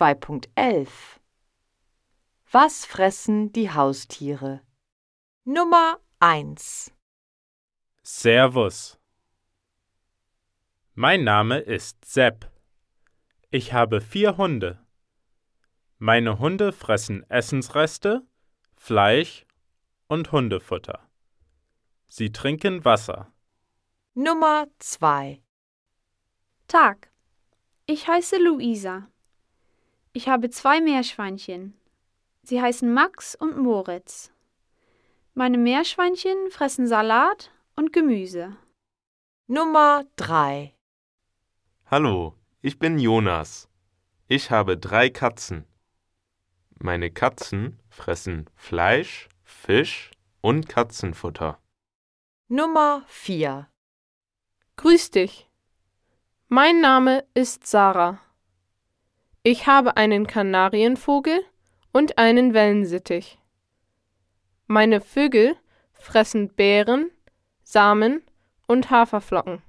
2.11 Was fressen die Haustiere? Nummer 1 Servus. Mein Name ist Sepp. Ich habe vier Hunde. Meine Hunde fressen Essensreste, Fleisch und Hundefutter. Sie trinken Wasser. Nummer 2 Tag. Ich heiße Luisa. Ich habe zwei Meerschweinchen. Sie heißen Max und Moritz. Meine Meerschweinchen fressen Salat und Gemüse. Nummer 3 Hallo, ich bin Jonas. Ich habe drei Katzen. Meine Katzen fressen Fleisch, Fisch und Katzenfutter. Nummer 4 Grüß dich. Mein Name ist Sarah. Ich habe einen Kanarienvogel und einen Wellensittich. Meine Vögel fressen Beeren, Samen und Haferflocken.